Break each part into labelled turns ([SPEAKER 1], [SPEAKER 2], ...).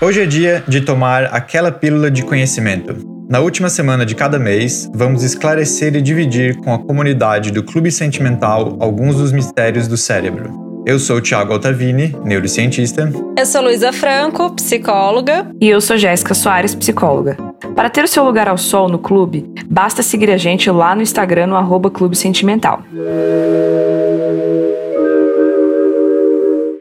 [SPEAKER 1] Hoje é dia de tomar aquela pílula de conhecimento. Na última semana de cada mês, vamos esclarecer e dividir com a comunidade do Clube Sentimental alguns dos mistérios do cérebro. Eu sou o Thiago Altavini, neurocientista.
[SPEAKER 2] Eu sou Luísa Franco, psicóloga.
[SPEAKER 3] E eu sou Jéssica Soares, psicóloga. Para ter o seu lugar ao sol no clube, basta seguir a gente lá no Instagram no arroba Clube Sentimental.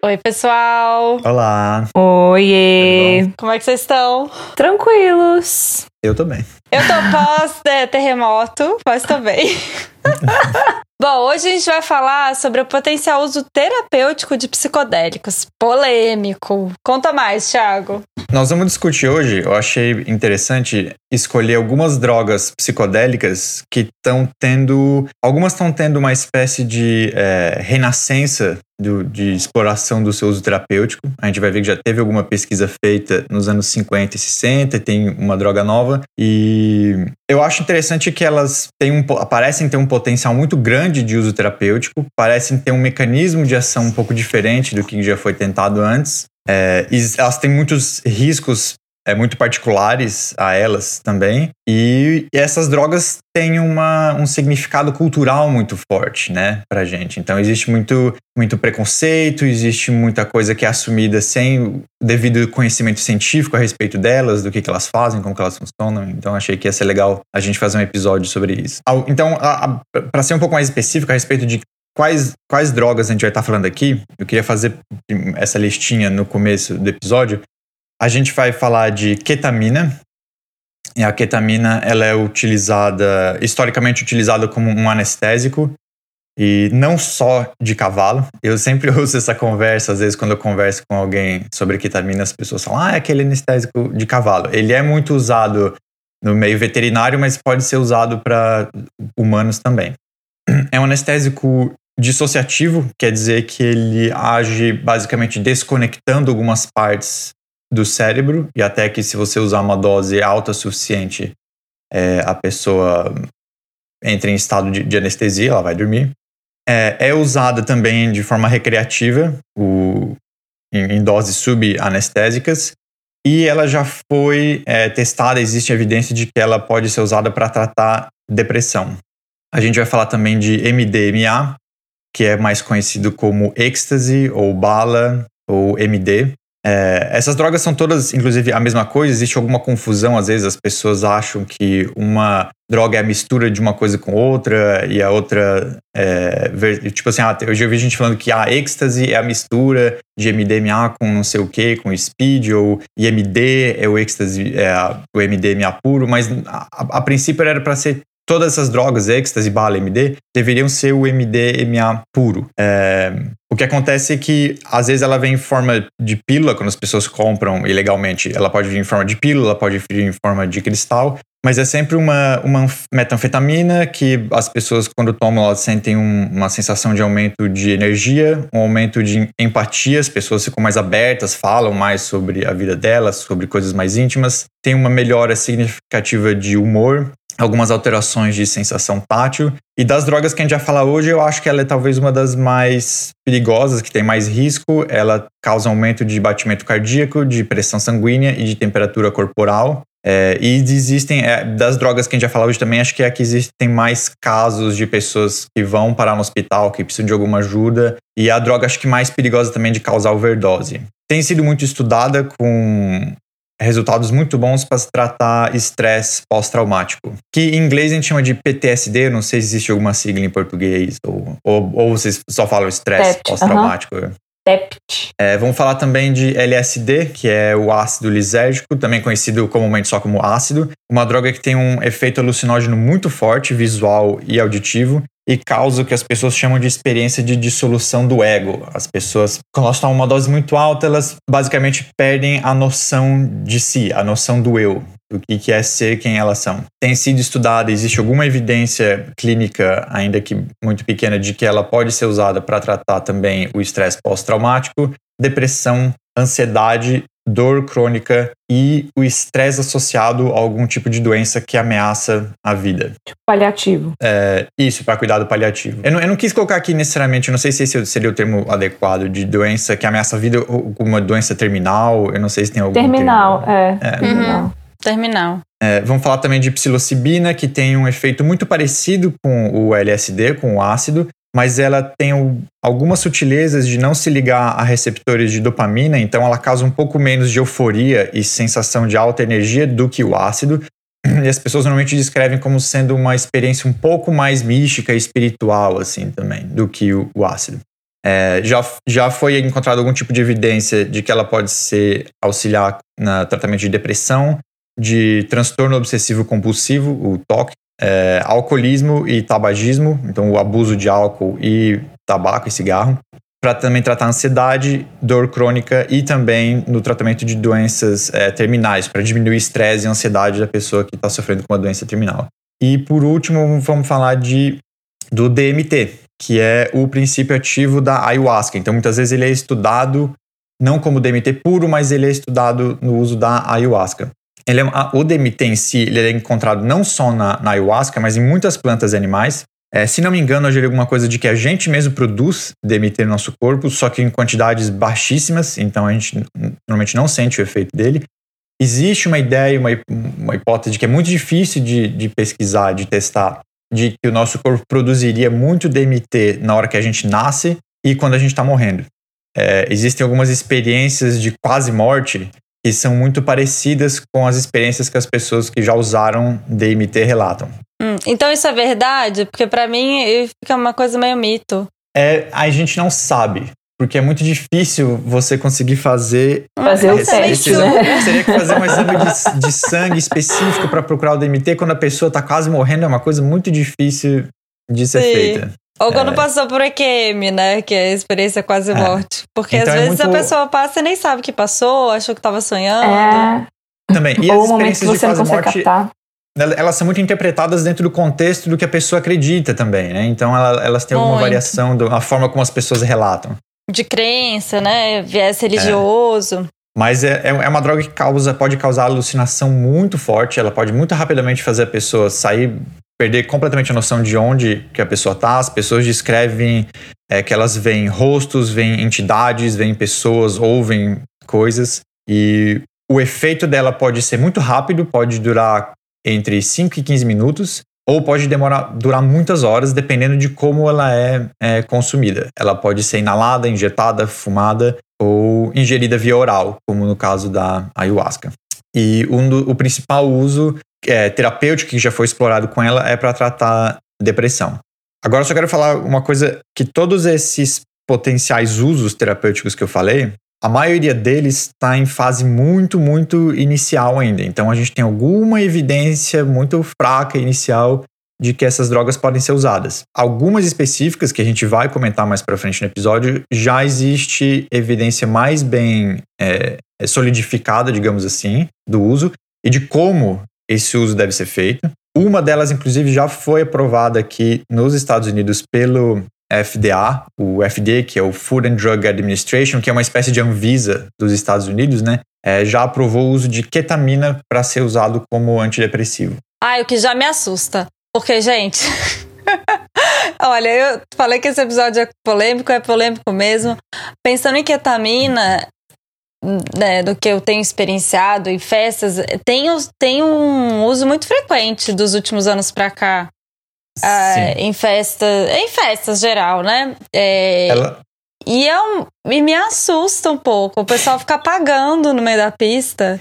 [SPEAKER 2] Oi, pessoal!
[SPEAKER 1] Olá!
[SPEAKER 3] Oiê!
[SPEAKER 2] Como é que vocês estão?
[SPEAKER 3] Tranquilos!
[SPEAKER 1] Eu tô bem.
[SPEAKER 2] Eu tô pós-terremoto, mas tô bem. Bom, hoje a gente vai falar sobre o potencial uso terapêutico de psicodélicos. Polêmico. Conta mais, Thiago.
[SPEAKER 1] Nós vamos discutir hoje, eu achei interessante escolher algumas drogas psicodélicas que estão tendo. Algumas estão tendo uma espécie de é, renascença do, de exploração do seu uso terapêutico. A gente vai ver que já teve alguma pesquisa feita nos anos 50 e 60, tem uma droga nova. E eu acho interessante que elas têm um, parecem ter um potencial muito grande de uso terapêutico, parecem ter um mecanismo de ação um pouco diferente do que já foi tentado antes. É, elas têm muitos riscos é, muito particulares a elas também. E, essas drogas têm uma, um significado cultural muito forte, né, pra gente. Então existe muito, muito preconceito, existe muita coisa que é assumida sem devido conhecimento científico a respeito delas, do que, que elas fazem, como que elas funcionam. Então achei que ia ser legal a gente fazer um episódio sobre isso. Então, para ser um pouco mais específico a respeito de quais, quais drogas a gente vai estar falando aqui, eu queria fazer essa listinha no começo do episódio. A gente vai falar de ketamina. E a ketamina ela é utilizada, historicamente utilizada como um anestésico e não só de cavalo. Eu sempre uso essa conversa, às vezes quando eu converso com alguém sobre ketamina, as pessoas falam, ah, é aquele anestésico de cavalo. Ele é muito usado no meio veterinário, mas pode ser usado para humanos também. É um anestésico dissociativo, quer dizer que ele age basicamente desconectando algumas partes do cérebro, e até que se você usar uma dose alta suficiente, é, a pessoa entra em estado de, de anestesia, ela vai dormir. É, é, usada também de forma recreativa, o, em, em doses subanestésicas, e ela já foi é, testada, existe evidência de que ela pode ser usada para tratar depressão. A gente vai falar também de MDMA, que é mais conhecido como êxtase ou bala ou MD, é, essas drogas são todas, inclusive, a mesma coisa. Existe alguma confusão, às vezes as pessoas acham que uma droga é a mistura de uma coisa com outra e a outra é, tipo assim, ah, eu já vi gente falando que a ah, êxtase é a mistura de MDMA com não sei o que, com speed, ou IMD é o êxtase, é o MDMA puro, mas a, a princípio era para ser todas essas drogas, êxtase, bala, MD, deveriam ser o MDMA puro. É, o que acontece é que, às vezes, ela vem em forma de pílula, quando as pessoas compram ilegalmente. Ela pode vir em forma de pílula, ela pode vir em forma de cristal, mas é sempre uma, uma metanfetamina que as pessoas, quando tomam, elas sentem um, uma sensação de aumento de energia, um aumento de empatia, as pessoas ficam mais abertas, falam mais sobre a vida delas, sobre coisas mais íntimas, tem uma melhora significativa de humor, algumas alterações de sensação tátil. E das drogas que a gente vai falar hoje, eu acho que ela é talvez uma das mais perigosas, que tem mais risco. Ela causa aumento de batimento cardíaco, de pressão sanguínea e de temperatura corporal. É, e existem, é, das drogas que a gente vai falar hoje também, acho que é que existem mais casos de pessoas que vão parar no hospital, que precisam de alguma ajuda. E a droga, acho que mais perigosa também de causar overdose. Tem sido muito estudada com resultados muito bons para se tratar estresse pós-traumático. Que em inglês a gente chama de PTSD, não sei se existe alguma sigla em português, ou, ou, ou vocês só falam estresse pós-traumático. Uh -huh.
[SPEAKER 3] É,
[SPEAKER 1] vamos falar também de LSD, que é o ácido lisérgico, também conhecido comumente só como ácido. Uma droga que tem um efeito alucinógeno muito forte, visual e auditivo, e causa o que as pessoas chamam de experiência de dissolução do ego. As pessoas, quando elas tomam uma dose muito alta, elas basicamente perdem a noção de si, a noção do eu, do que é ser quem elas são. Tem sido estudada, existe alguma evidência clínica, ainda que muito pequena, de que ela pode ser usada para tratar também o estresse pós-traumático, depressão, ansiedade dor crônica e o estresse associado a algum tipo de doença que ameaça a vida.
[SPEAKER 3] Tipo paliativo.
[SPEAKER 1] É, isso, para cuidado paliativo. Eu não, eu não, quis colocar aqui necessariamente, eu não sei se esse seria o termo adequado, de doença que ameaça a vida, ou uma doença terminal, eu não sei se tem algum
[SPEAKER 3] Terminal,
[SPEAKER 1] termo.
[SPEAKER 3] é. é. Terminal. Uhum.
[SPEAKER 2] Terminal.
[SPEAKER 1] É, vamos falar também de psilocibina, que tem um efeito muito parecido com o LSD, com o ácido, mas ela tem algumas sutilezas de não se ligar a receptores de dopamina, então ela causa um pouco menos de euforia e sensação de alta energia do que o ácido. E as pessoas normalmente descrevem como sendo uma experiência um pouco mais mística e espiritual, assim, também, do que o, o ácido. É, já, já foi encontrado algum tipo de evidência de que ela pode ser auxiliar no tratamento de depressão, de transtorno obsessivo compulsivo, o TOC, é, alcoolismo e tabagismo, então o abuso de álcool e tabaco e cigarro, para também tratar ansiedade, dor crônica e também no tratamento de doenças é, terminais, para diminuir o estresse e ansiedade da pessoa que está sofrendo com uma doença terminal. E por último, vamos falar de, do DMT, que é o princípio ativo da ayahuasca. Então, muitas vezes ele é estudado não como DMT puro, mas ele é estudado no uso da ayahuasca. Ele é, a, o DMT em si ele é encontrado não só na, na ayahuasca, mas em muitas plantas e animais. É, se não me engano, eu li alguma coisa de que a gente mesmo produz DMT no nosso corpo, só que em quantidades baixíssimas, então a gente normalmente não sente o efeito dele. Existe uma ideia, uma, uma hipótese que é muito difícil de, de pesquisar, de testar, de que o nosso corpo produziria muito DMT na hora que a gente nasce e quando a gente está morrendo. É, existem algumas experiências de quase morte que são muito parecidas com as experiências que as pessoas que já usaram DMT relatam.
[SPEAKER 2] Hum, então isso é verdade? Porque para mim fica uma coisa meio mito.
[SPEAKER 1] É, a gente não sabe. Porque é muito difícil você conseguir fazer.
[SPEAKER 3] Fazer o teste, né?
[SPEAKER 1] Seria que fazer um exame de, de sangue específico para procurar o DMT quando a pessoa está quase morrendo é uma coisa muito difícil de ser Sim. feita.
[SPEAKER 2] Ou quando é. passou por EQM, né? Que é a experiência quase é. morte. Porque então às é vezes muito... a pessoa passa e nem sabe que passou, achou que tava sonhando.
[SPEAKER 3] É.
[SPEAKER 1] Também. E Ou as experiências de quase morte. Captar. Elas são muito interpretadas dentro do contexto do que a pessoa acredita também, né? Então ela, elas têm muito. alguma variação da forma como as pessoas relatam.
[SPEAKER 2] De crença, né? Viés religioso.
[SPEAKER 1] Mas é, é uma droga que causa, pode causar alucinação muito forte, ela pode muito rapidamente fazer a pessoa sair perder completamente a noção de onde que a pessoa está. As pessoas descrevem é, que elas veem rostos, veem entidades, veem pessoas, ouvem coisas. E o efeito dela pode ser muito rápido, pode durar entre 5 e 15 minutos, ou pode demorar, durar muitas horas, dependendo de como ela é, é consumida. Ela pode ser inalada, injetada, fumada ou ingerida via oral, como no caso da ayahuasca. E um do, o principal uso é, terapêutico que já foi explorado com ela é para tratar depressão. Agora eu só quero falar uma coisa que todos esses potenciais usos terapêuticos que eu falei, a maioria deles está em fase muito, muito inicial ainda. Então a gente tem alguma evidência muito fraca inicial de que essas drogas podem ser usadas. Algumas específicas que a gente vai comentar mais para frente no episódio, já existe evidência mais bem é, solidificada, digamos assim, do uso e de como esse uso deve ser feito. Uma delas, inclusive, já foi aprovada aqui nos Estados Unidos pelo FDA, o FDA, que é o Food and Drug Administration, que é uma espécie de Anvisa dos Estados Unidos, né? É, já aprovou o uso de ketamina para ser usado como antidepressivo.
[SPEAKER 2] Ah, o que já me assusta. Porque, gente. Olha, eu falei que esse episódio é polêmico, é polêmico mesmo. Pensando em ketamina, né, do que eu tenho experienciado em festas, tem, tem um uso muito frequente dos últimos anos para cá. Uh, em festas, em festas geral, né? É, Ela... E, é um, e me assusta um pouco. O pessoal fica apagando no meio da pista.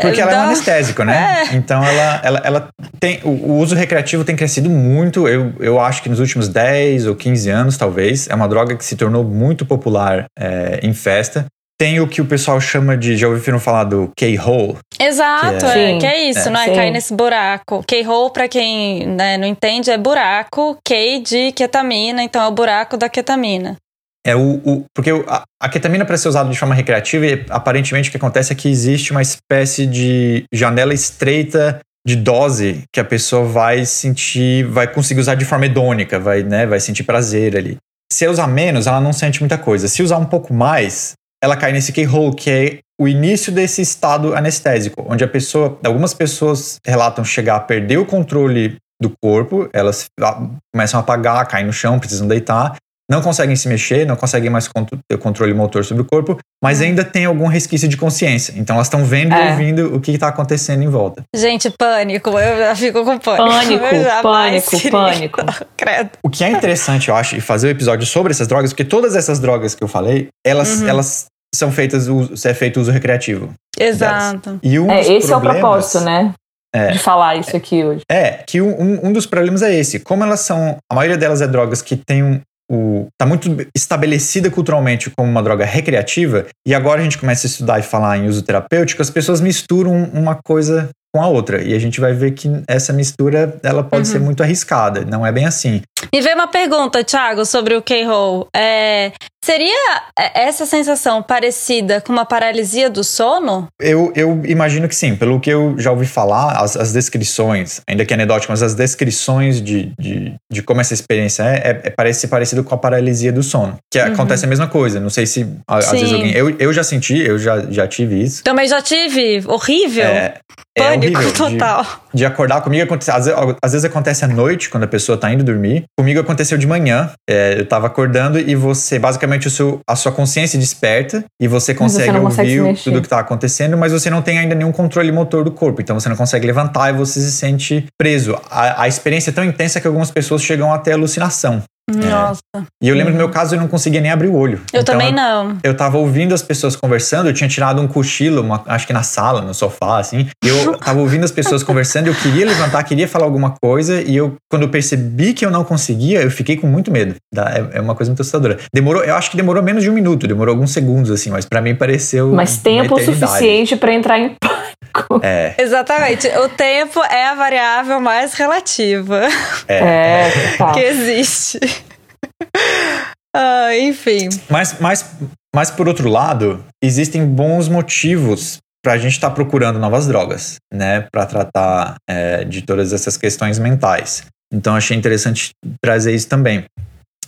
[SPEAKER 1] Porque ela é um anestésico, né? É. Então ela, ela, ela tem. O, o, uso recreativo tem crescido muito. Eu, eu acho que nos últimos 10 ou 15 anos, talvez. É uma droga que se tornou muito popular é, em festa. Tem o que o pessoal chama de. Já ouviram falar do K-hole?
[SPEAKER 2] Exato, que é, é, que é isso, é. não é? Sim. Cair nesse buraco. K-hole, pra quem né, não entende, é buraco. K de ketamina, então é o buraco da ketamina.
[SPEAKER 1] É o, o porque a, a ketamina para ser usada de forma recreativa, e aparentemente o que acontece é que existe uma espécie de janela estreita de dose que a pessoa vai sentir, vai conseguir usar de forma hedônica, vai, né, vai sentir prazer ali. Se usar menos, ela não sente muita coisa. Se usar um pouco mais, ela cai nesse keyhole, que é o início desse estado anestésico, onde a pessoa, algumas pessoas relatam chegar a perder o controle do corpo, elas começam a apagar, caem no chão, precisam deitar, não conseguem se mexer, não conseguem mais ter controle motor sobre o corpo, mas uhum. ainda tem algum resquício de consciência. Então elas estão vendo é. e ouvindo o que está acontecendo em volta.
[SPEAKER 2] Gente, pânico, eu já fico com pânico.
[SPEAKER 3] Pânico, pânico, pânico.
[SPEAKER 2] Credo.
[SPEAKER 1] O que é interessante, eu acho, e fazer o um episódio sobre essas drogas, porque todas essas drogas que eu falei, elas, uhum. elas são feitas, se é feito uso recreativo.
[SPEAKER 2] Exato.
[SPEAKER 3] E um é, esse é o propósito, né? É, de falar isso aqui hoje.
[SPEAKER 1] É, que um, um dos problemas é esse. Como elas são. A maioria delas é drogas que tem um, está muito estabelecida culturalmente como uma droga recreativa, e agora a gente começa a estudar e falar em uso terapêutico, as pessoas misturam uma coisa com a outra. E a gente vai ver que essa mistura ela pode uhum. ser muito arriscada. Não é bem assim.
[SPEAKER 2] Me veio uma pergunta, Thiago, sobre o K-Roll. É, seria essa sensação parecida com uma paralisia do sono?
[SPEAKER 1] Eu, eu imagino que sim. Pelo que eu já ouvi falar, as, as descrições, ainda que anedóticas, mas as descrições de, de, de como essa experiência é, é, é parece parecido com a paralisia do sono. Que uhum. acontece a mesma coisa. Não sei se às vezes alguém. Eu, eu já senti, eu já, já tive isso.
[SPEAKER 2] Também já tive. Horrível. É, é Pânico horrível total.
[SPEAKER 1] De, de, acordar comigo, acontece, às, às, vezes acontece à noite, quando a pessoa tá indo dormir. Comigo aconteceu de manhã. É, eu tava acordando e você, basicamente, o seu, a sua consciência desperta e você consegue você ouvir consegue tudo que tá acontecendo, mas você não tem ainda nenhum controle motor do corpo. Então você não consegue levantar e você se sente preso. A, a experiência é tão intensa que algumas pessoas chegam até alucinação.
[SPEAKER 2] Nossa. É.
[SPEAKER 1] E eu lembro no meu caso, eu não conseguia nem abrir o olho.
[SPEAKER 2] Eu então, também não.
[SPEAKER 1] Eu, eu tava ouvindo as pessoas conversando, eu tinha tirado um cochilo, uma, acho que na sala, no sofá, assim. E eu tava ouvindo as pessoas conversando, eu queria levantar, queria falar alguma coisa, e eu, quando eu percebi que eu não conseguia, eu fiquei com muito medo. É, é uma coisa muito assustadora. Demorou, eu acho que demorou menos de um minuto, demorou alguns segundos, assim, mas para mim pareceu.
[SPEAKER 3] Mas tempo suficiente para entrar em
[SPEAKER 1] é.
[SPEAKER 2] Exatamente. O tempo é a variável mais relativa
[SPEAKER 3] é, é
[SPEAKER 2] que existe. ah, enfim.
[SPEAKER 1] Mas, mas, mas, por outro lado, existem bons motivos para a gente estar tá procurando novas drogas, né? Para tratar é, de todas essas questões mentais. Então, achei interessante trazer isso também.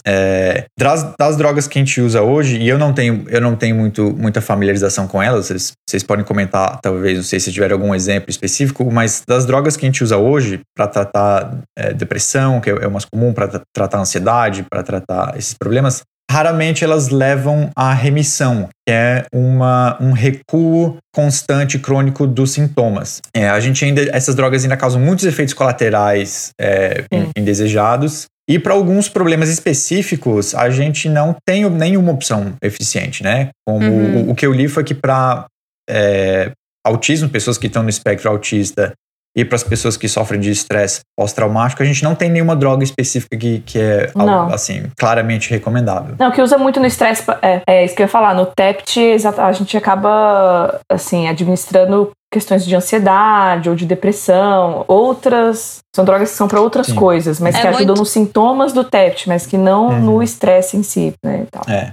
[SPEAKER 1] É, das, das, drogas que a gente usa hoje, e eu não tenho, eu não tenho muito, muita familiarização com elas, vocês, vocês podem comentar, talvez, não sei se tiver algum exemplo específico, mas das drogas que a gente usa hoje para tratar é, depressão, que é, é o mais comum, para tratar ansiedade, para tratar esses problemas, raramente elas levam à remissão, que é uma, um recuo constante crônico dos sintomas. É, a gente ainda, essas drogas ainda causam muitos efeitos colaterais é, indesejados e para alguns problemas específicos, a gente não tem nenhuma opção eficiente, né? Como uhum. o, o, que eu li foi que para é, autismo, pessoas que estão no espectro autista e para as pessoas que sofrem de estresse pós-traumático, a gente não tem nenhuma droga específica que, que é algo, assim, claramente recomendável.
[SPEAKER 3] Não, que usa muito no estresse, é, é isso que eu ia falar, no TEPT, a gente acaba, assim, administrando questões de ansiedade ou de depressão, outras são drogas que são para outras Sim. coisas, mas é que ajudam muito... nos sintomas do TEPT, mas que não uhum. no estresse em si, né,
[SPEAKER 1] É.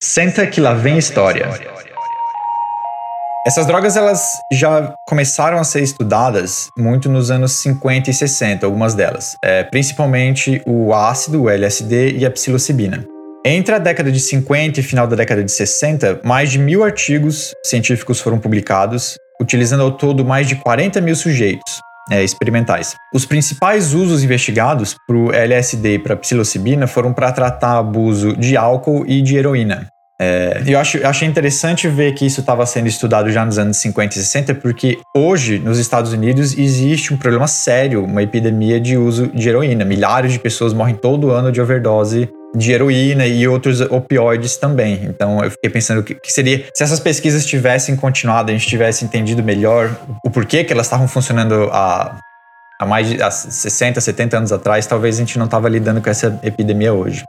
[SPEAKER 1] Senta que lá vem história. Essas drogas elas já começaram a ser estudadas muito nos anos 50 e 60, algumas delas, é, principalmente o ácido, o LSD e a psilocibina. Entre a década de 50 e final da década de 60, mais de mil artigos científicos foram publicados, utilizando ao todo mais de 40 mil sujeitos é, experimentais. Os principais usos investigados para o LSD e para psilocibina foram para tratar abuso de álcool e de heroína. É, eu, acho, achei interessante ver que isso estava sendo estudado já nos anos 50 e 60, porque hoje, nos Estados Unidos, existe um problema sério, uma epidemia de uso de heroína. Milhares de pessoas morrem todo ano de overdose de heroína e outros opioides também. Então eu fiquei pensando que, que seria se essas pesquisas tivessem continuado, a gente tivesse entendido melhor o porquê que elas estavam funcionando há, há mais de há 60, 70 anos atrás, talvez a gente não estava lidando com essa epidemia hoje.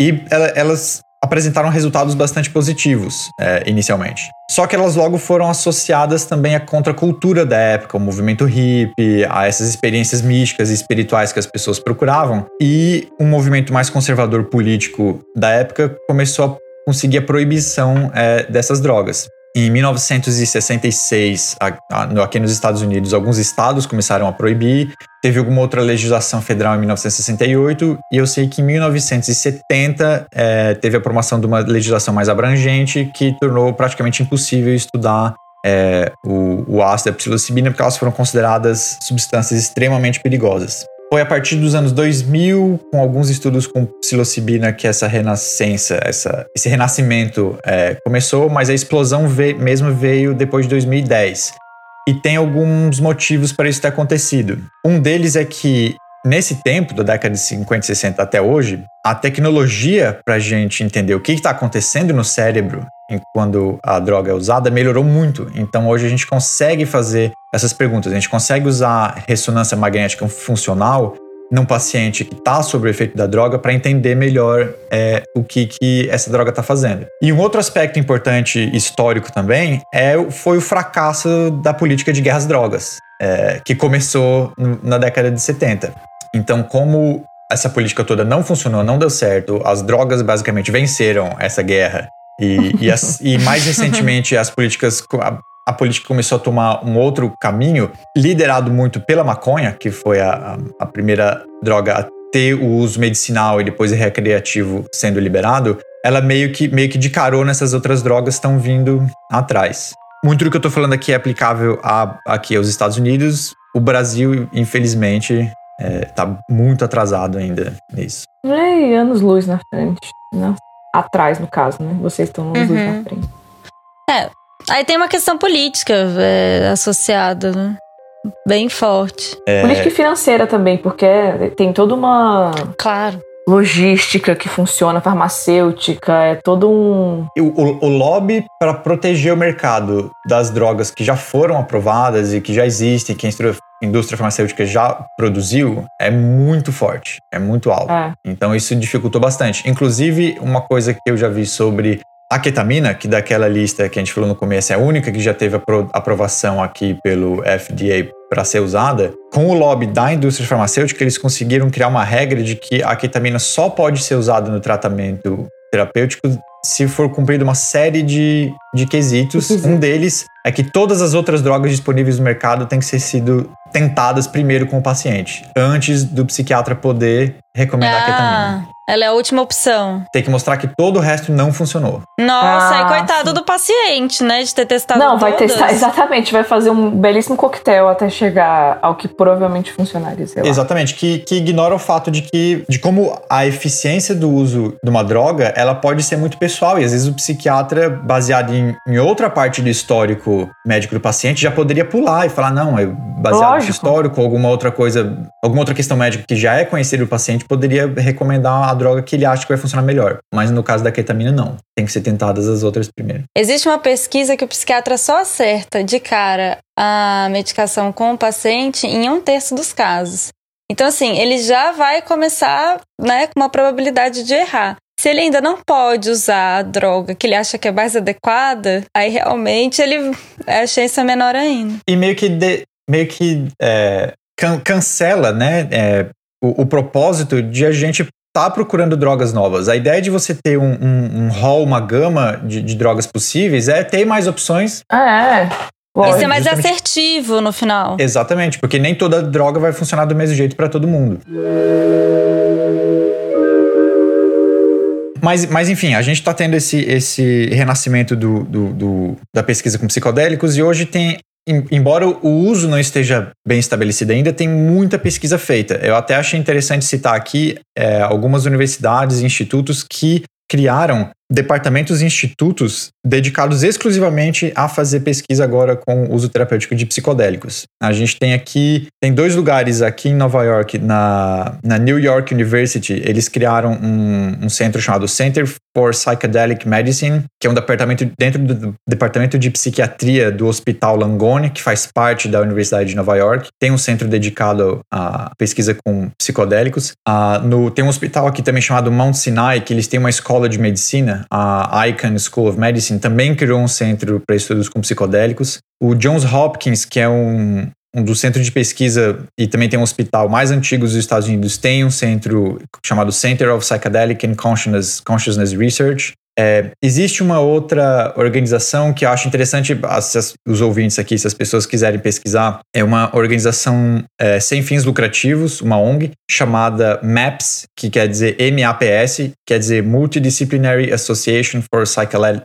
[SPEAKER 1] E elas apresentaram resultados bastante positivos é, inicialmente. Só que elas logo foram associadas também à contracultura da época, ao movimento hippie, a essas experiências místicas e espirituais que as pessoas procuravam. E um movimento mais conservador político da época começou a conseguir a proibição é, dessas drogas. Em 1966, aqui nos Estados Unidos, alguns estados começaram a proibir. Teve alguma outra legislação federal em 1968 e eu sei que em 1970 é, teve a aprovação de uma legislação mais abrangente que tornou praticamente impossível estudar é, o, o ácido da psilocibina porque elas foram consideradas substâncias extremamente perigosas. Foi a partir dos anos 2000, com alguns estudos com psilocibina, que essa renascença, essa, esse renascimento é, começou, mas a explosão veio, mesmo veio depois de 2010. E tem alguns motivos para isso ter acontecido. Um deles é que Nesse tempo, da década de 50 e 60 até hoje, a tecnologia para a gente entender o que está acontecendo no cérebro quando a droga é usada melhorou muito. Então hoje a gente consegue fazer essas perguntas. A gente consegue usar ressonância magnética funcional num paciente que está sob o efeito da droga para entender melhor é, o que, que essa droga está fazendo. E um outro aspecto importante histórico também é, foi o fracasso da política de guerras drogas, é, que começou na década de 70. Então, como essa política toda não funcionou, não deu certo, as drogas basicamente venceram essa guerra e, e, as, e mais recentemente as políticas. A, a, política começou a tomar um outro caminho, liderado muito pela maconha, que foi a, a primeira droga a ter o uso medicinal e depois recreativo sendo liberado, ela meio que, meio que de carona essas outras drogas estão vindo atrás. Muito do que eu estou falando aqui é aplicável a, aqui aos Estados Unidos. O Brasil, infelizmente, é, muito atrasado ainda nisso.
[SPEAKER 3] É, anos luz na frente. Nossa atrás, no caso, né? Vocês estão nos uhum. na frente.
[SPEAKER 2] É. Aí tem uma questão política é, associada, né? Bem forte.
[SPEAKER 3] É... Política e financeira também, porque tem toda uma.
[SPEAKER 2] Claro.
[SPEAKER 3] Logística que funciona, farmacêutica, é todo um.
[SPEAKER 1] O, o, o lobby para proteger o mercado das drogas que já foram aprovadas e que já existem, que a indústria farmacêutica já produziu é muito forte, é muito alto. É. Então isso dificultou bastante. Inclusive, uma coisa que eu já vi sobre a ketamina, que daquela lista que a gente falou no começo é a única que já teve aprovação aqui pelo FDA para ser usada, com o lobby da indústria farmacêutica, eles conseguiram criar uma regra de que a ketamina só pode ser usada no tratamento terapêutico se for cumprida uma série de, de quesitos. Um deles é que todas as outras drogas disponíveis no mercado têm que ser sido tentadas primeiro com o paciente, antes do psiquiatra poder recomendar ah, a ketamina.
[SPEAKER 2] Ela é a última opção.
[SPEAKER 1] Tem que mostrar que todo o resto não funcionou.
[SPEAKER 2] Nossa, ah, e coitado sim. do paciente, né? De ter testado
[SPEAKER 3] Não,
[SPEAKER 2] vai
[SPEAKER 3] todas. testar, exatamente. Vai fazer um belíssimo coquetel até chegar ao que provavelmente funcionaria.
[SPEAKER 1] Exatamente, que, que ignora o fato de que de como a eficiência do uso de uma droga ela pode ser muito pessoal. E às vezes o psiquiatra, baseado em, em outra parte do histórico médico do paciente, já poderia pular e falar: não, é baseado No histórico, alguma outra coisa, alguma outra questão médica que já é conhecida do paciente, poderia recomendar a droga que ele acha que vai funcionar melhor. Mas no caso da ketamina, não. Tem que ser tentadas as outras primeiro.
[SPEAKER 2] Existe uma pesquisa que o psiquiatra só acerta de cara a medicação com o paciente em um terço dos casos. Então, assim, ele já vai começar né, com uma probabilidade de errar. Se ele ainda não pode usar a droga que ele acha que é mais adequada, aí realmente ele a chance é menor ainda.
[SPEAKER 1] E meio que, de, meio que é, can, cancela, né? É, o, o, propósito de a gente tá procurando drogas novas. A ideia de você ter um, um, um hall, uma gama de, de, drogas possíveis é ter mais opções.
[SPEAKER 3] Ah, é.
[SPEAKER 2] E ser mais assertivo no final.
[SPEAKER 1] Exatamente, porque nem toda droga vai funcionar do mesmo jeito para todo mundo. Mas, mas enfim, a gente está tendo esse, esse renascimento do, do, do, da pesquisa com psicodélicos e hoje tem embora o uso não esteja bem estabelecido ainda, tem muita pesquisa feita. Eu até achei interessante citar aqui é, algumas universidades e institutos que criaram departamentos e institutos dedicados exclusivamente a fazer pesquisa agora com uso terapêutico de psicodélicos. A gente tem aqui, tem dois lugares aqui em Nova York, na, na New York University, eles criaram um, um centro chamado Center for Psychedelic Medicine, que é um departamento dentro do departamento de psiquiatria do Hospital Langone, que faz parte da Universidade de Nova York. Tem um centro dedicado à pesquisa com psicodélicos. Uh, no, tem um hospital aqui também chamado Mount Sinai, que eles têm uma escola de medicina a Icahn School of Medicine também criou um centro para estudos com psicodélicos. O Johns Hopkins, que é um, um dos centros de pesquisa e também tem um hospital mais antigo dos Estados Unidos, tem um centro chamado Center of Psychedelic and Consciousness, Consciousness Research. É, existe uma outra organização que eu acho interessante, as, os ouvintes aqui, se as pessoas quiserem pesquisar, é uma organização é, sem fins lucrativos, uma ONG, chamada MAPS, que quer dizer MAPS, quer dizer Multidisciplinary Association for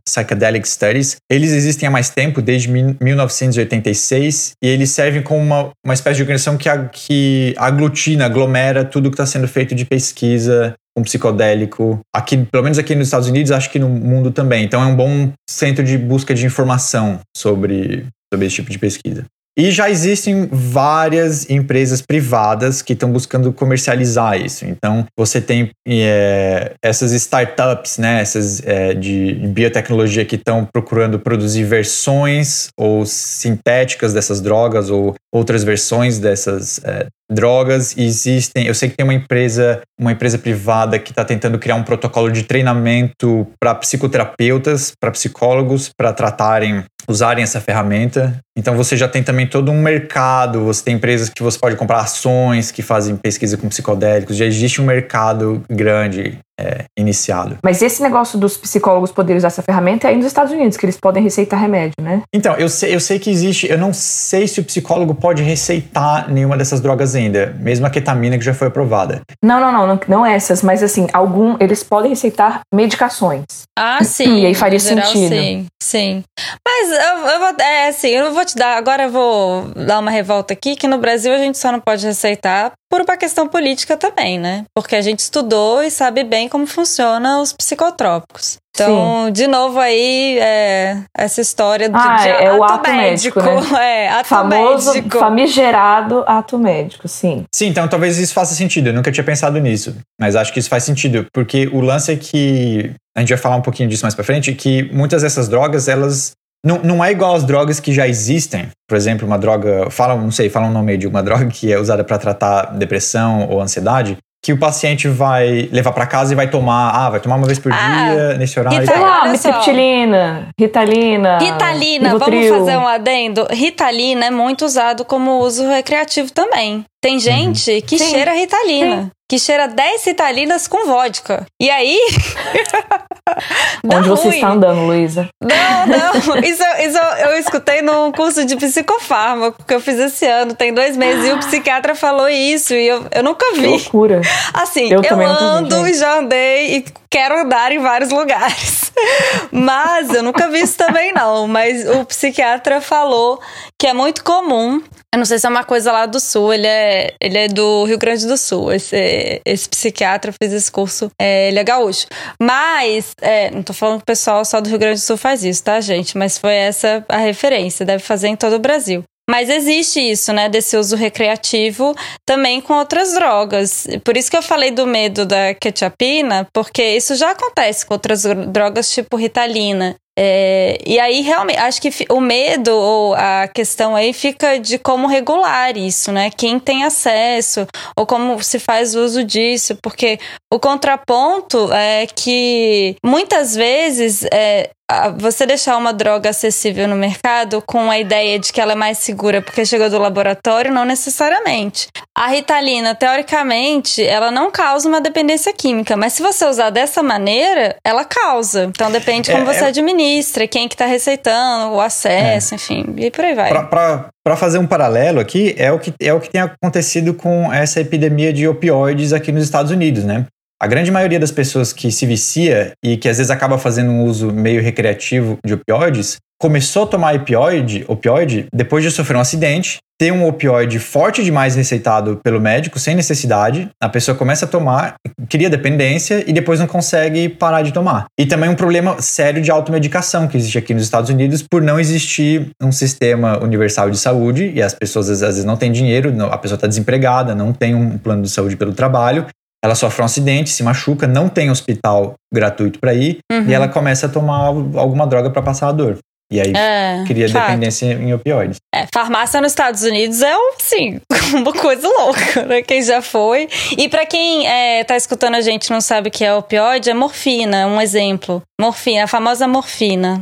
[SPEAKER 1] Psychedelic Studies. Eles existem há mais tempo, desde 1986, e eles servem como uma, uma espécie de organização que, que aglutina, aglomera tudo que está sendo feito de pesquisa um psicodélico, aqui, pelo menos aqui nos Estados Unidos, acho que no mundo também. Então é um bom centro de busca de informação sobre, sobre esse tipo de pesquisa. E já existem várias empresas privadas que estão buscando comercializar isso. Então, você tem é, essas startups, né, essas é, de biotecnologia que estão procurando produzir versões ou sintéticas dessas drogas ou outras versões dessas é, drogas. E existem, eu sei que tem uma empresa, uma empresa privada que está tentando criar um protocolo de treinamento para psicoterapeutas, para psicólogos, para tratarem usarem essa ferramenta. Então você já tem também todo um mercado, você tem empresas que você pode comprar ações que fazem pesquisa com psicodélicos, já existe um mercado grande é, iniciado.
[SPEAKER 3] Mas esse negócio dos psicólogos poderem usar essa ferramenta é aí nos Estados Unidos, que eles podem receitar remédio, né?
[SPEAKER 1] Então, eu sei, eu sei que existe, eu não sei se o psicólogo pode receitar nenhuma dessas drogas ainda, mesmo a ketamina que já foi aprovada.
[SPEAKER 3] Não, não, não, não, não essas, mas assim, algum, eles podem receitar medicações.
[SPEAKER 2] Ah, sim.
[SPEAKER 3] E aí faria geral, sentido.
[SPEAKER 2] Sim, sim. Mas eu, eu vou, é assim, eu não vou te dar, agora eu vou dar uma revolta aqui, que no Brasil a gente só não pode receitar por uma questão política também, né? Porque a gente estudou e sabe bem como funcionam os psicotrópicos. Então, Sim. de novo aí, é, essa história
[SPEAKER 3] de, ah, de é, ato o ato médico, médico né?
[SPEAKER 2] É, ato
[SPEAKER 3] Famoso,
[SPEAKER 2] médico.
[SPEAKER 3] famigerado ato médico, sim.
[SPEAKER 1] Sim, então talvez isso faça sentido. Eu nunca tinha pensado nisso, mas acho que isso faz sentido, porque o lance é que a gente vai falar um pouquinho disso mais para frente, que muitas dessas drogas, elas não, não é igual às drogas que já existem. Por exemplo, uma droga, fala, não sei, fala um nome de uma droga que é usada para tratar depressão ou ansiedade, que o paciente vai levar para casa e vai tomar, ah, vai tomar uma vez por ah, dia nesse horário.
[SPEAKER 3] Sei lá, mitriptilina, ritalina.
[SPEAKER 2] Ritalina, vamos fazer um adendo. Ritalina é muito usado como uso recreativo também. Tem uhum. gente uhum. que Sim. cheira ritalina. Sim. Que cheira 10 ritalinas com vodka. E aí.
[SPEAKER 3] Onde ruim. você está andando, Luísa?
[SPEAKER 2] Não, não. Isso, isso eu escutei num curso de psicofármaco que eu fiz esse ano, tem dois meses, e o psiquiatra falou isso, e eu, eu nunca vi. Que
[SPEAKER 3] loucura.
[SPEAKER 2] Assim, eu, eu ando vi, e já andei e quero andar em vários lugares. Mas eu nunca vi isso também, não. Mas o psiquiatra falou que é muito comum eu não sei se é uma coisa lá do sul, ele é, ele é do Rio Grande do Sul. Esse, esse psiquiatra fez esse curso, é, ele é gaúcho. Mas, é, não tô falando que o pessoal só do Rio Grande do Sul faz isso, tá, gente? Mas foi essa a referência, deve fazer em todo o Brasil. Mas existe isso, né, desse uso recreativo também com outras drogas. Por isso que eu falei do medo da ketchupina, porque isso já acontece com outras drogas tipo ritalina. É, e aí, realmente, acho que o medo ou a questão aí fica de como regular isso, né? Quem tem acesso ou como se faz uso disso, porque o contraponto é que muitas vezes é, você deixar uma droga acessível no mercado com a ideia de que ela é mais segura porque chegou do laboratório, não necessariamente. A ritalina, teoricamente, ela não causa uma dependência química, mas se você usar dessa maneira, ela causa. Então depende como é, você é... administra, quem que tá receitando, o acesso, é. enfim, e por aí vai.
[SPEAKER 1] Para fazer um paralelo aqui, é o, que, é o que tem acontecido com essa epidemia de opioides aqui nos Estados Unidos, né? A grande maioria das pessoas que se vicia e que às vezes acaba fazendo um uso meio recreativo de opioides, começou a tomar opioide, opioide depois de sofrer um acidente, ter um opioide forte demais receitado pelo médico, sem necessidade, a pessoa começa a tomar, cria dependência e depois não consegue parar de tomar. E também um problema sério de automedicação que existe aqui nos Estados Unidos por não existir um sistema universal de saúde e as pessoas às vezes não têm dinheiro, a pessoa está desempregada, não tem um plano de saúde pelo trabalho ela sofre um acidente, se machuca, não tem hospital gratuito para ir uhum. e ela começa a tomar alguma droga para passar a dor. E aí é, cria fato. dependência em opioides.
[SPEAKER 2] É, farmácia nos Estados Unidos é, assim, uma coisa louca, né? Quem já foi. E para quem é, tá escutando a gente não sabe o que é opioide, é morfina, um exemplo. Morfina, a famosa morfina.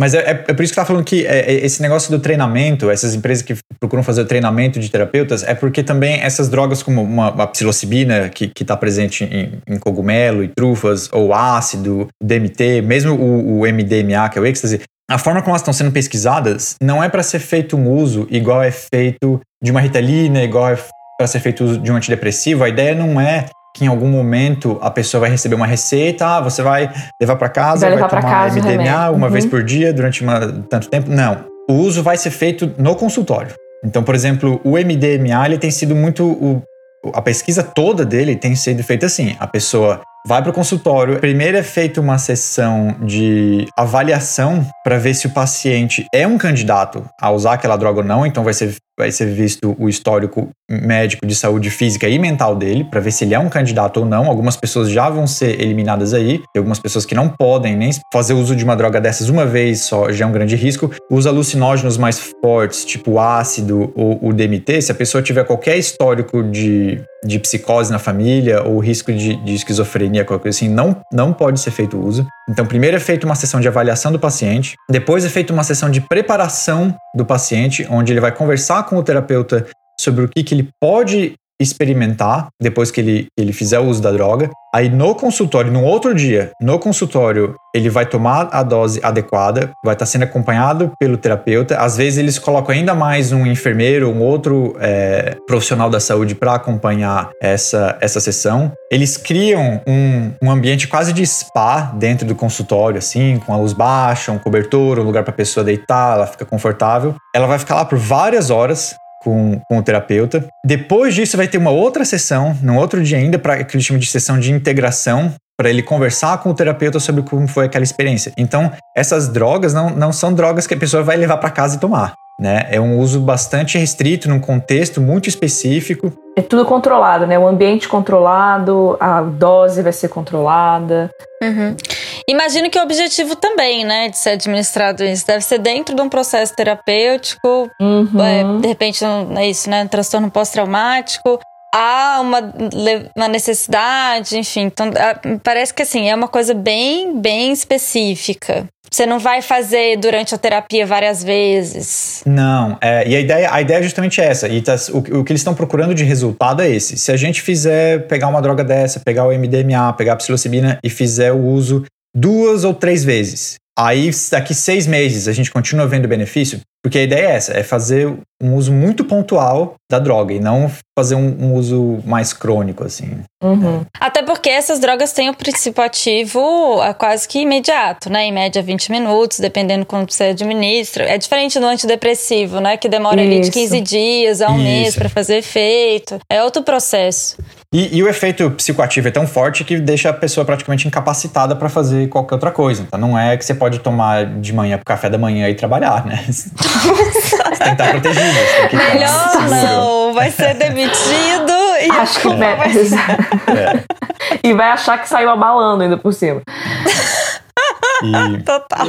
[SPEAKER 1] Mas é, é, é, por isso que tá falando que é, é, esse negócio do treinamento, essas empresas que procuram fazer o treinamento de terapeutas é porque também essas drogas, como uma, a psilocibina, que está presente em, em, cogumelo e trufas, ou ácido, DMT, mesmo o, o MDMA, que é o êxtase, a forma como elas estão sendo pesquisadas não é para ser feito um uso igual é feito de uma ritalina, igual é para ser feito uso de um antidepressivo. A ideia não é que em algum momento a pessoa vai receber uma receita, ah, você vai levar para casa, vai, vai tomar casa MDMA uma uhum. vez por dia durante uma, tanto tempo. Não. O uso vai ser feito no consultório. Então, por exemplo, o MDMA ele tem sido muito. O, a pesquisa toda dele tem sido feita assim. A pessoa vai para o consultório. Primeiro é feita uma sessão de avaliação para ver se o paciente é um candidato a usar aquela droga ou não. Então vai ser, vai ser visto o histórico médico de saúde física e mental dele para ver se ele é um candidato ou não. Algumas pessoas já vão ser eliminadas aí. Tem algumas pessoas que não podem nem fazer uso de uma droga dessas uma vez só já é um grande risco. Os alucinógenos mais fortes, tipo ácido ou o DMT, se a pessoa tiver qualquer histórico de, de psicose na família ou risco de, de esquizofrenia qualquer coisa assim, não, não pode ser feito uso. Então, primeiro é feita uma sessão de avaliação do paciente, depois é feita uma sessão de preparação do paciente, onde ele vai conversar com o terapeuta sobre o que, que ele pode experimentar depois que ele, ele fizer o uso da droga. Aí no consultório, no outro dia, no consultório, ele vai tomar a dose adequada, vai estar sendo acompanhado pelo terapeuta. Às vezes eles colocam ainda mais um enfermeiro, um outro é, profissional da saúde para acompanhar essa, essa sessão. Eles criam um, um ambiente quase de spa dentro do consultório, assim, com a luz baixa, um cobertor, um lugar para a pessoa deitar, ela fica confortável. Ela vai ficar lá por várias horas com, com o terapeuta. Depois disso, vai ter uma outra sessão, num outro dia ainda, para que eles chamam de sessão de integração, para ele conversar com o terapeuta sobre como foi aquela experiência. Então, essas drogas não, não são drogas que a pessoa vai levar para casa e tomar. Né? É um uso bastante restrito, num contexto muito específico.
[SPEAKER 3] É tudo controlado, né? O ambiente controlado, a dose vai ser controlada.
[SPEAKER 2] Uhum. Imagino que o objetivo também, né, de ser administrado isso, deve ser dentro de um processo terapêutico, uhum. é, de repente é isso, né, um transtorno pós-traumático, há uma, uma necessidade, enfim, então parece que assim, é uma coisa bem, bem específica. Você não vai fazer durante a terapia várias vezes.
[SPEAKER 1] Não, é, e a ideia, a ideia é justamente essa. E tá, o, o que eles estão procurando de resultado é esse. Se a gente fizer pegar uma droga dessa, pegar o MDMA, pegar a psilocibina e fizer o uso duas ou três vezes. Aí, daqui seis meses, a gente continua vendo benefício, porque a ideia é essa, é fazer um uso muito pontual da droga e não fazer um, um uso mais crônico, assim.
[SPEAKER 2] Uhum. Até porque essas drogas têm o princípio ativo quase que imediato, né? Em média 20 minutos, dependendo quando você administra. É diferente do antidepressivo, né? Que demora ali de 15 dias a um Isso. mês para fazer efeito. É outro processo.
[SPEAKER 1] E, e, o efeito psicoativo é tão forte que deixa a pessoa praticamente incapacitada para fazer qualquer outra coisa. Então não é que você pode tomar de manhã pro café da manhã e trabalhar, né? você tem que estar protegido.
[SPEAKER 2] Que Melhor não, vai ser demitido e Acho que vai...
[SPEAKER 3] é. E vai achar que saiu abalando ainda por cima.
[SPEAKER 2] E... Total.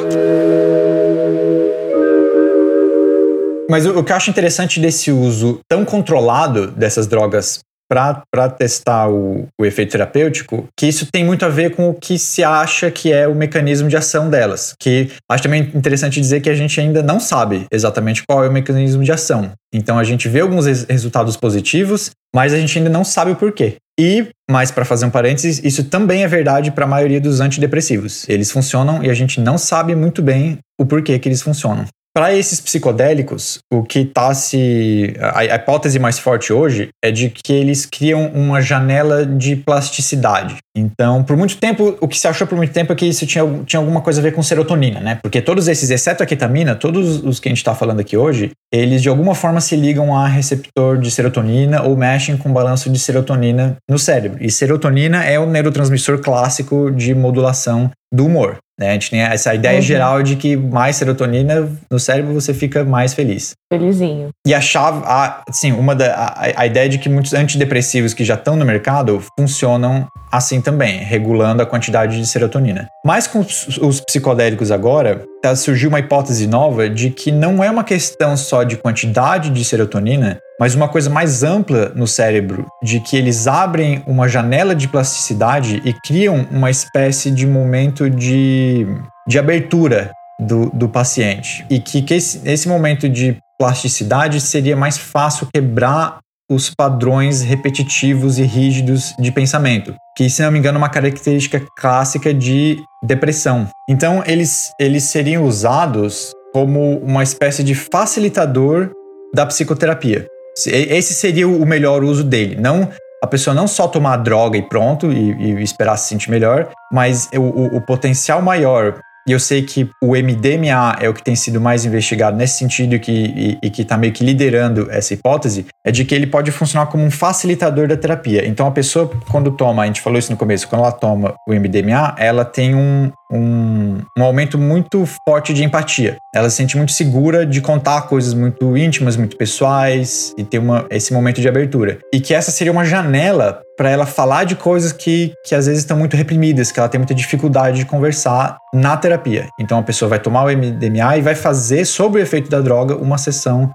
[SPEAKER 1] Mas o, o que eu acho interessante desse uso tão controlado dessas drogas para testar o, o, efeito terapêutico, que isso tem muito a ver com o que se acha que é o mecanismo de ação delas. Que acho também interessante dizer que a gente ainda não sabe exatamente qual é o mecanismo de ação. Então a gente vê alguns resultados positivos, mas a gente ainda não sabe o porquê. E, mais para fazer um parênteses, isso também é verdade para a maioria dos antidepressivos. Eles funcionam e a gente não sabe muito bem o porquê que eles funcionam. Para esses psicodélicos, o que está se. A, a, hipótese mais forte hoje é de que eles criam uma janela de plasticidade. Então, por muito tempo, o que se achou por muito tempo é que isso tinha, tinha alguma coisa a ver com serotonina, né? Porque todos esses, exceto a ketamina, todos os que a gente está falando aqui hoje, eles de alguma forma se ligam a receptor de serotonina ou mexem com o balanço de serotonina no cérebro. E serotonina é o neurotransmissor clássico de modulação do humor. Né? A gente tem essa ideia uhum. geral de que mais serotonina no cérebro você fica mais feliz.
[SPEAKER 3] Felizinho.
[SPEAKER 1] E a chave, a, assim, uma da, a, a ideia de que muitos antidepressivos que já estão no mercado funcionam assim também, regulando a quantidade de serotonina. Mas com os, os psicodélicos agora, tá, surgiu uma hipótese nova de que não é uma questão só de quantidade de serotonina, mas uma coisa mais ampla no cérebro, de que eles abrem uma janela de plasticidade e criam uma espécie de momento de, de abertura do, do paciente. E que, que esse, esse momento de plasticidade, seria mais fácil quebrar os padrões repetitivos e rígidos de pensamento, que, se não me engano, é uma característica clássica de depressão. Então, eles, eles seriam usados como uma espécie de facilitador da psicoterapia. Esse seria o melhor uso dele. Não a pessoa não só tomar droga e pronto e, e esperar se sentir melhor, mas o, o, o potencial maior e eu sei que o MDMA é o que tem sido mais investigado nesse sentido e que e, e que está meio que liderando essa hipótese, é de que ele pode funcionar como um facilitador da terapia. Então a pessoa, quando toma, a gente falou isso no começo, quando ela toma o MDMA, ela tem um, um, um aumento muito forte de empatia. Ela se sente muito segura de contar coisas muito íntimas, muito pessoais e ter uma, esse momento de abertura. E que essa seria uma janela para ela falar de coisas que, que às vezes estão muito reprimidas, que ela tem muita dificuldade de conversar na terapia. Então a pessoa vai tomar o MDMA e vai fazer sobre o efeito da droga uma sessão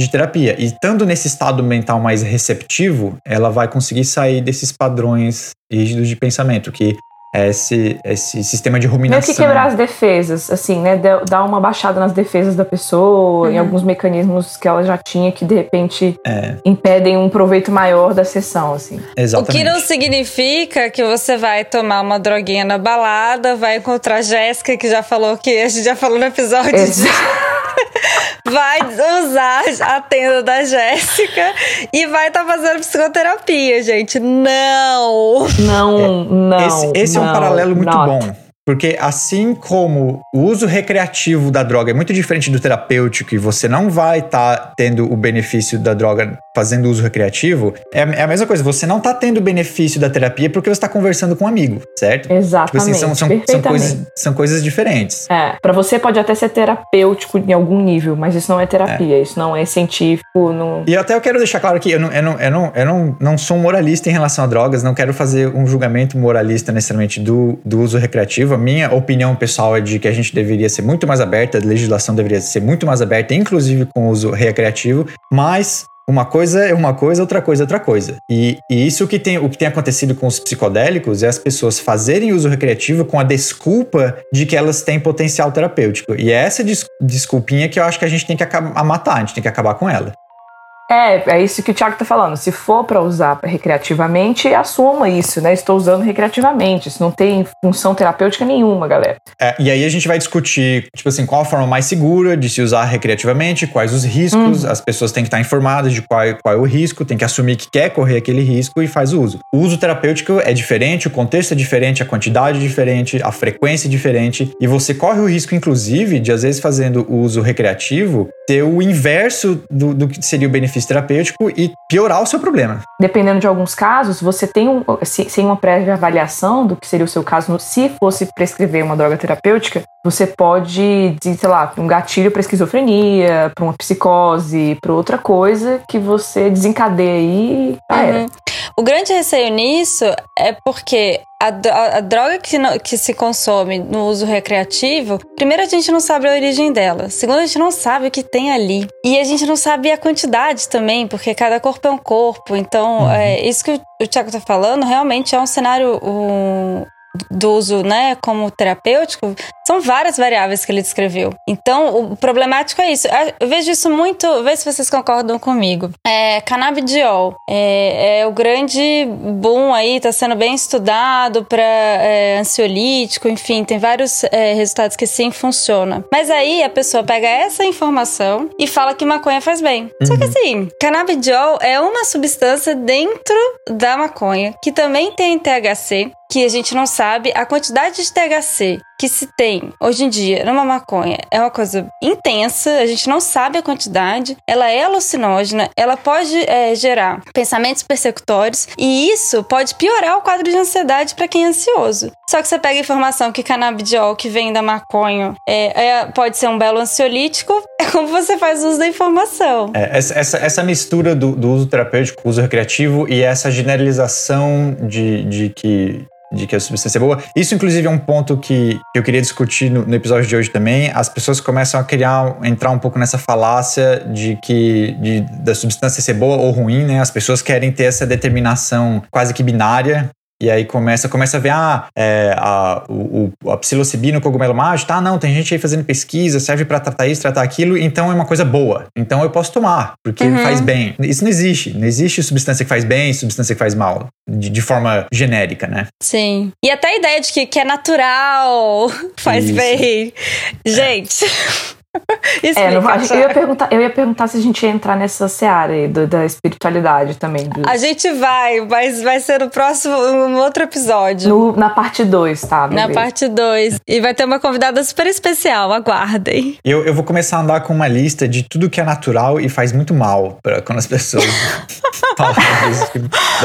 [SPEAKER 1] de terapia. E estando nesse estado mental mais receptivo, ela vai conseguir sair desses padrões rígidos de pensamento que esse, esse sistema de ruminação.
[SPEAKER 3] Meio que quebrar as defesas, assim, né? Dar uma baixada nas defesas da pessoa, uhum. em alguns mecanismos que ela já tinha que de repente é. impedem um proveito maior da sessão, assim.
[SPEAKER 2] Exatamente. O que não significa que você vai tomar uma droguinha na balada, vai encontrar a Jéssica, que já falou que a gente já falou no episódio. Exato. De... vai usar a tenda da Jéssica e vai estar tá fazendo psicoterapia, gente. Não!
[SPEAKER 3] Não, é, não.
[SPEAKER 1] Esse, esse
[SPEAKER 3] não,
[SPEAKER 1] é um paralelo muito not. bom. Porque assim como o uso recreativo da droga é muito diferente do terapêutico e você não vai estar tá tendo o benefício da droga fazendo uso recreativo, é, é, a mesma coisa. Você não está tendo o benefício da terapia porque você está conversando com um amigo, certo?
[SPEAKER 3] Exatamente. Tipo assim,
[SPEAKER 1] são, são, são, coisas, são coisas diferentes.
[SPEAKER 3] É, para você pode até ser terapêutico em algum nível, mas isso não é terapia, é. isso não é científico. Não...
[SPEAKER 1] E até eu quero deixar claro que eu, não, eu, não, eu, não, eu não, não sou um moralista em relação a drogas, não quero fazer um julgamento moralista necessariamente do, do uso recreativo a minha opinião pessoal é de que a gente deveria ser muito mais aberta, a legislação deveria ser muito mais aberta, inclusive com o uso recreativo, mas uma coisa é uma coisa, outra coisa é outra coisa. E, e, isso que tem, o que tem acontecido com os psicodélicos é as pessoas fazerem uso recreativo com a desculpa de que elas têm potencial terapêutico. E é essa des, desculpinha que eu acho que a gente tem que matar, a gente tem que acabar com ela.
[SPEAKER 3] É, é isso que o Thiago tá falando. Se for para usar recreativamente, assuma isso, né? Estou usando recreativamente. Isso não tem função terapêutica nenhuma, galera.
[SPEAKER 1] É, e aí a gente vai discutir, tipo assim, qual a forma mais segura de se usar recreativamente, quais os riscos, hum. as pessoas têm que estar informadas de qual, qual é o risco, tem que assumir que quer correr aquele risco e faz o uso. O uso terapêutico é diferente, o contexto é diferente, a quantidade é diferente, a frequência é diferente, e você corre o risco, inclusive, de às vezes fazendo o uso recreativo, ter o inverso do, do que seria o benefício terapêutico e piorar o seu problema.
[SPEAKER 3] Dependendo de alguns casos, você tem um, sem uma prévia avaliação do que seria o seu caso, se fosse prescrever uma droga terapêutica, você pode, sei lá, um gatilho para esquizofrenia, para uma psicose, para outra coisa que você desencadeia aí, já uhum. era.
[SPEAKER 2] O grande receio nisso é porque a, droga que, que se consome no uso recreativo, primeiro a gente não sabe a origem dela, segundo a gente não sabe o que tem ali. E a gente não sabe a quantidade também, porque cada corpo é um corpo. Então, uhum. é, isso que o, o Tiago tá falando realmente é um cenário um, do uso, né, como terapêutico, são várias variáveis que ele descreveu. Então, o problemático é isso. Eu vejo isso muito, vê se vocês concordam comigo. É, canabidiol é, é o grande boom aí, está sendo bem estudado para é, ansiolítico, enfim, tem vários é, resultados que sim funciona. Mas aí a pessoa pega essa informação e fala que maconha faz bem. Uhum. Só que uhum. assim, canabidiol é uma substância dentro da maconha que também tem THC, que a gente não sabe a quantidade de THC que se tem hoje em dia numa maconha é uma coisa intensa, a gente não sabe a quantidade, ela é alucinógena, ela pode é, gerar pensamentos persecutórios e isso pode piorar o quadro de ansiedade para quem é ansioso. Só que você pega a informação que canabidiol que vem da maconha é, é, pode ser um belo ansiolítico, é como você faz uso da informação.
[SPEAKER 1] É, essa, essa, essa, mistura do, do uso terapêutico, uso recreativo e essa generalização de, de que de que a substância é boa. Isso, inclusive, é um ponto que eu queria discutir no, no, episódio de hoje também. As pessoas começam a criar, entrar um pouco nessa falácia de que de, da substância ser boa ou ruim, né? As pessoas querem ter essa determinação quase que binária E aí começa, começa a ver, ah, é, a, o, a psilocibina, o cogumelo mágico, tá, não, tem gente aí fazendo pesquisa, serve para tratar isso, tratar aquilo, então é uma coisa boa. Então eu posso tomar, porque uhum. faz bem. Isso não existe. Não existe substância que faz bem, substância que faz mal. De, de forma genérica, né?
[SPEAKER 2] Sim. E até a ideia de que, que é natural, faz isso. bem. Gente. É.
[SPEAKER 3] é, não, eu, ia perguntar, eu ia perguntar se a gente ia entrar nessa seara aí do, da espiritualidade também. Do...
[SPEAKER 2] A gente vai, mas vai ser no próximo, um outro episódio.
[SPEAKER 3] No, na parte 2, tá?
[SPEAKER 2] Beleza. Na parte 2. E vai ter uma convidada super especial, aguardem.
[SPEAKER 1] Eu, eu vou começar a andar com uma lista de tudo que é natural e faz muito mal pra quando as pessoas falam isso.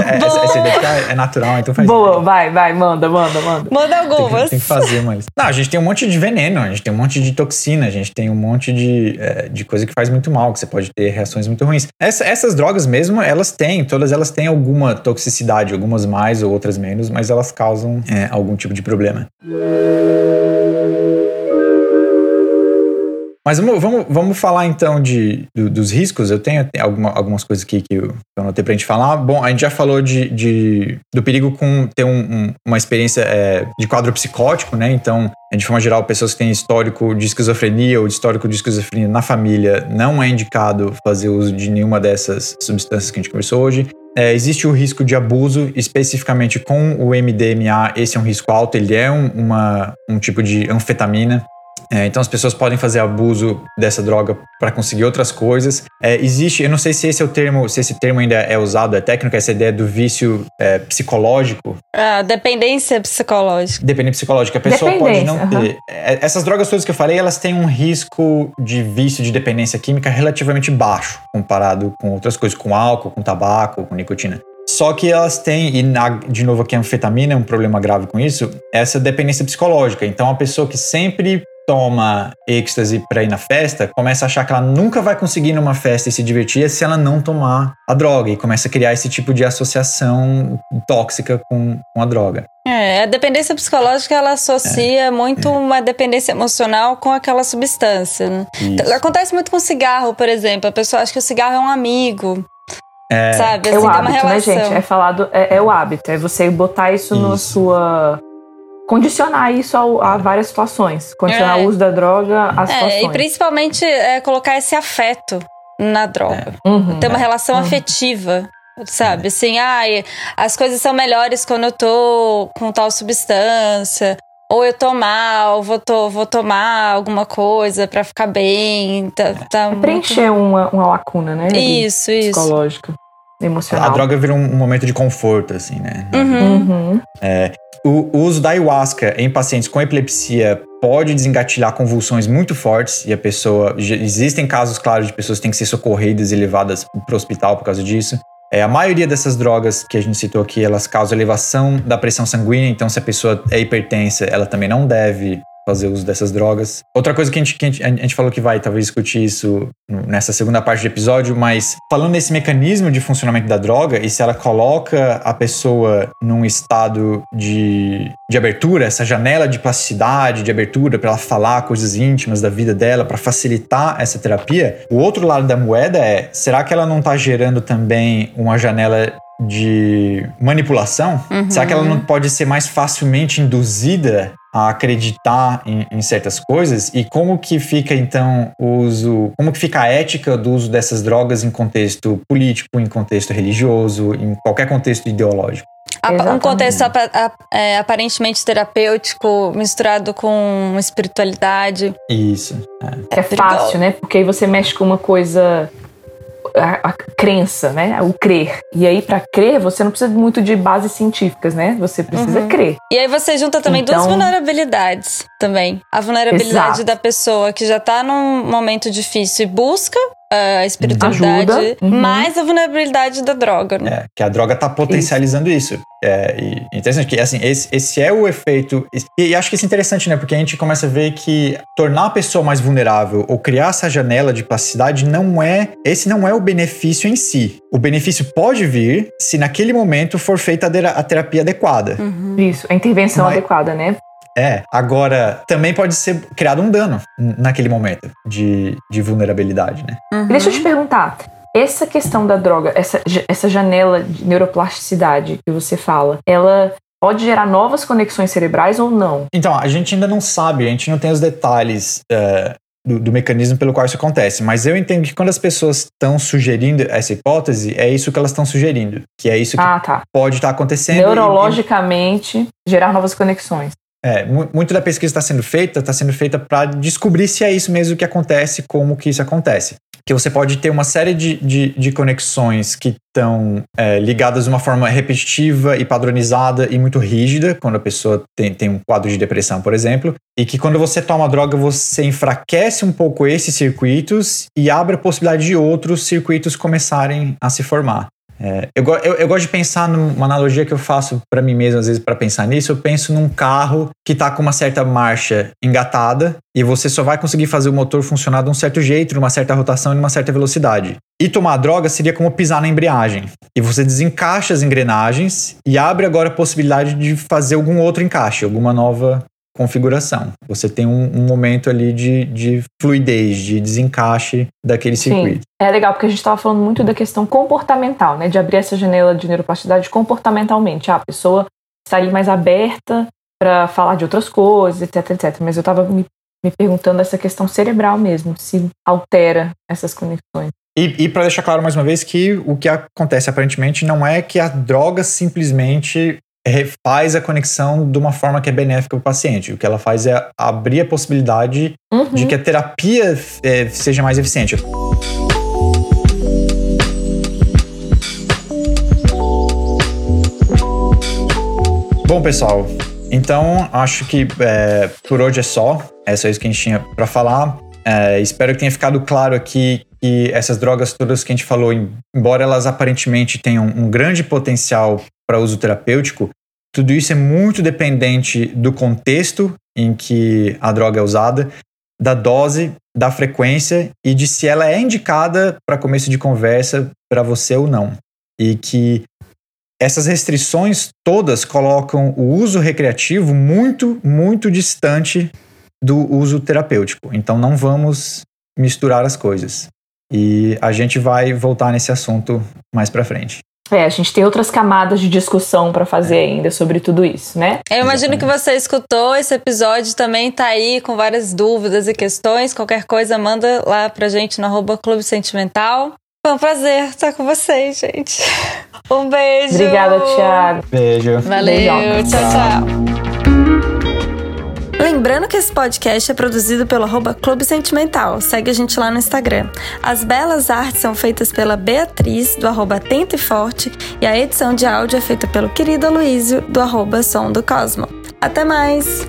[SPEAKER 1] É, essa, essa ideia é natural, então faz
[SPEAKER 3] Boa, mal. vai, vai, manda, manda, manda.
[SPEAKER 2] Manda algumas.
[SPEAKER 1] Tem que, tem que fazer uma lista. Não, a gente tem um monte de veneno, a gente tem um monte de toxina, a gente tem um monte de, é, de coisa que faz muito mal, que você pode ter reações muito ruins. Essa, essas drogas mesmo, elas têm, todas elas têm alguma toxicidade, algumas mais ou outras menos, mas elas causam é, algum tipo de problema. Mas vamos, vamos, vamos falar então de, do, dos riscos. Eu tenho alguma, algumas coisas aqui que eu, eu anotei pra gente falar. Bom, a gente já falou de, de do perigo com ter um, um, uma experiência é, de quadro psicótico, né? Então, de forma geral, pessoas que têm histórico de esquizofrenia ou de histórico de esquizofrenia na família, não é indicado fazer uso de nenhuma dessas substâncias que a gente conversou hoje. É, existe o risco de abuso, especificamente com o MDMA. Esse é um risco alto, ele é um, uma, um tipo de anfetamina. É, então as pessoas podem fazer abuso dessa droga para conseguir outras coisas. É, existe, eu não sei se esse é o termo, se esse termo ainda é usado, é técnico, essa ideia do vício é, psicológico.
[SPEAKER 2] Ah, dependência psicológica.
[SPEAKER 1] Dependência psicológica. A pessoa pode não ter. É, essas drogas todas que eu falei, elas têm um risco de vício de dependência química relativamente baixo, comparado com outras coisas, com álcool, com tabaco, com nicotina. Só que elas têm, e na, de novo aqui a anfetamina é um problema grave com isso, essa dependência psicológica. Então a pessoa que sempre toma êxtase para ir na festa, começa a achar que ela nunca vai conseguir ir numa festa e se divertir se ela não tomar a droga e começa a criar esse tipo de associação tóxica com, com a droga.
[SPEAKER 2] É, a dependência psicológica ela associa é, muito é. uma dependência emocional com aquela substância. Né? Acontece muito com cigarro, por exemplo. A pessoa acha que o cigarro é um amigo. É, sabe?
[SPEAKER 3] Assim, é o hábito, né, gente? É falado, é, é, o hábito. É você botar isso, isso. na sua condicionar isso a, a várias situações. Condicionar é. o uso da droga a é, situações.
[SPEAKER 2] E principalmente é, colocar esse afeto na droga. É. Uhum, Ter uma relação uhum. afetiva. Sabe, assim, ai, as coisas são melhores quando eu tô com tal substância, ou eu tô mal, vou, to, vou tomar alguma coisa para ficar bem. Tá, tá
[SPEAKER 3] é preencher muito... uma, uma lacuna, né?
[SPEAKER 2] Isso, isso.
[SPEAKER 3] Psicológica, emocional.
[SPEAKER 1] A droga vira um, momento de conforto, assim, né?
[SPEAKER 2] Uhum. Uhum.
[SPEAKER 1] É, o, o uso da ayahuasca em pacientes com epilepsia pode desengatilhar convulsões muito fortes e a pessoa. Existem casos, claro, de pessoas que têm que ser socorridas e levadas para o hospital por causa disso. É, a maioria dessas drogas que a gente citou aqui, elas causam elevação da pressão sanguínea, então se a pessoa é hipertensa, ela também não deve fazer uso dessas drogas. Outra coisa que a gente, que a gente, a gente falou que vai talvez discutir isso nessa segunda parte do episódio, mas falando nesse mecanismo de funcionamento da droga e se ela coloca a pessoa num estado de, de abertura, essa janela de plasticidade, de abertura para ela falar coisas íntimas da vida dela, para facilitar essa terapia, o outro lado da moeda é, será que ela não está gerando também uma janela de manipulação? Uhum. Será que ela não pode ser mais facilmente induzida a acreditar em, em, certas coisas e como que fica então o uso, como que fica a ética do uso dessas drogas em contexto político, em contexto religioso, em qualquer contexto ideológico.
[SPEAKER 2] Um contexto é, aparentemente terapêutico misturado com espiritualidade.
[SPEAKER 1] Isso.
[SPEAKER 3] É, é fácil, né? Porque aí você mexe com uma coisa a, a, crença, né? O crer. E aí, para crer, você não precisa muito de bases científicas, né? Você precisa uhum. crer.
[SPEAKER 2] E aí você junta também então, duas vulnerabilidades também. A vulnerabilidade exato. da pessoa que já tá num momento difícil e busca a espiritualidade, uhum. mais a vulnerabilidade da droga. Né?
[SPEAKER 1] É, que a droga tá potencializando isso. isso. É, e interessante que, assim, esse, esse é o efeito. E, e, acho que isso é interessante, né? Porque a gente começa a ver que tornar a pessoa mais vulnerável ou criar essa janela de plasticidade não é. Esse não é o benefício em si. O benefício pode vir se naquele momento for feita a terapia adequada.
[SPEAKER 3] Uhum. Isso, a intervenção Mas, adequada, né?
[SPEAKER 1] É, agora também pode ser criado um dano naquele momento de, de vulnerabilidade, né?
[SPEAKER 3] Uhum. Deixa eu te perguntar, essa questão da droga, essa, essa janela de neuroplasticidade que você fala, ela pode gerar novas conexões cerebrais ou não?
[SPEAKER 1] Então, a gente ainda não sabe, a gente não tem os detalhes uh, do, do, mecanismo pelo qual isso acontece, mas eu entendo que quando as pessoas estão sugerindo essa hipótese, é isso que elas estão sugerindo, que é isso que
[SPEAKER 3] ah, tá.
[SPEAKER 1] pode estar tá acontecendo.
[SPEAKER 3] Neurologicamente, e, gerar novas conexões.
[SPEAKER 1] É, muito da pesquisa está sendo feita, está sendo feita para descobrir se é isso mesmo que acontece, como que isso acontece que você pode ter uma série de, de, de conexões que estão é, ligadas de uma forma repetitiva e padronizada e muito rígida, quando a pessoa tem, tem um quadro de depressão, por exemplo, e que quando você toma droga, você enfraquece um pouco esses circuitos e abre a possibilidade de outros circuitos começarem a se formar. É, eu, eu, eu, gosto de pensar numa analogia que eu faço para mim mesmo, às vezes, para pensar nisso. Eu penso num carro que está com uma certa marcha engatada e você só vai conseguir fazer o motor funcionar de um certo jeito, numa certa rotação e numa certa velocidade. E tomar droga seria como pisar na embreagem. E você desencaixa as engrenagens e abre agora a possibilidade de fazer algum outro encaixe, alguma nova configuração. Você tem um, um momento ali de, de, fluidez, de desencaixe daquele circuito. Sim.
[SPEAKER 3] É legal, porque a gente estava falando muito da questão comportamental, né? De abrir essa janela de neuroplasticidade comportamentalmente. Ah, a pessoa está ali mais aberta para falar de outras coisas, etc, etc. Mas eu estava me, me perguntando essa questão cerebral mesmo, se altera essas conexões.
[SPEAKER 1] E, e para deixar claro mais uma vez que o que acontece aparentemente não é que a droga simplesmente refaz a conexão de uma forma que é benéfica para o paciente. O que ela faz é abrir a possibilidade uhum. de que a terapia é, seja mais eficiente. Bom, pessoal, então acho que é, por hoje é só. É só isso que a gente tinha para falar. É, espero que tenha ficado claro aqui que essas drogas todas que a gente falou, embora elas aparentemente tenham um grande potencial para uso terapêutico, tudo isso é muito dependente do contexto em que a droga é usada, da dose, da frequência e de se ela é indicada para começo de conversa para você ou não. E que essas restrições todas colocam o uso recreativo muito, muito distante do uso terapêutico. Então não vamos misturar as coisas. E a gente vai voltar nesse assunto mais para frente.
[SPEAKER 3] É, a gente tem outras camadas de discussão para fazer ainda sobre tudo isso, né?
[SPEAKER 2] Eu imagino que você escutou esse episódio também tá aí com várias dúvidas e questões. Qualquer coisa, manda lá pra gente no arroba Clube Sentimental. Foi um prazer estar com vocês, gente. Um beijo.
[SPEAKER 3] Obrigada, Thiago.
[SPEAKER 1] Beijo.
[SPEAKER 2] Valeu. Beijão. Tchau, tchau. Lembrando que esse podcast é produzido pelo arroba Clube Sentimental. Segue a gente lá no Instagram. As belas artes são feitas pela Beatriz, do arroba Tento e Forte, e a edição de áudio é feita pelo querido Aloysio, do arroba Som do Cosmo. Até mais!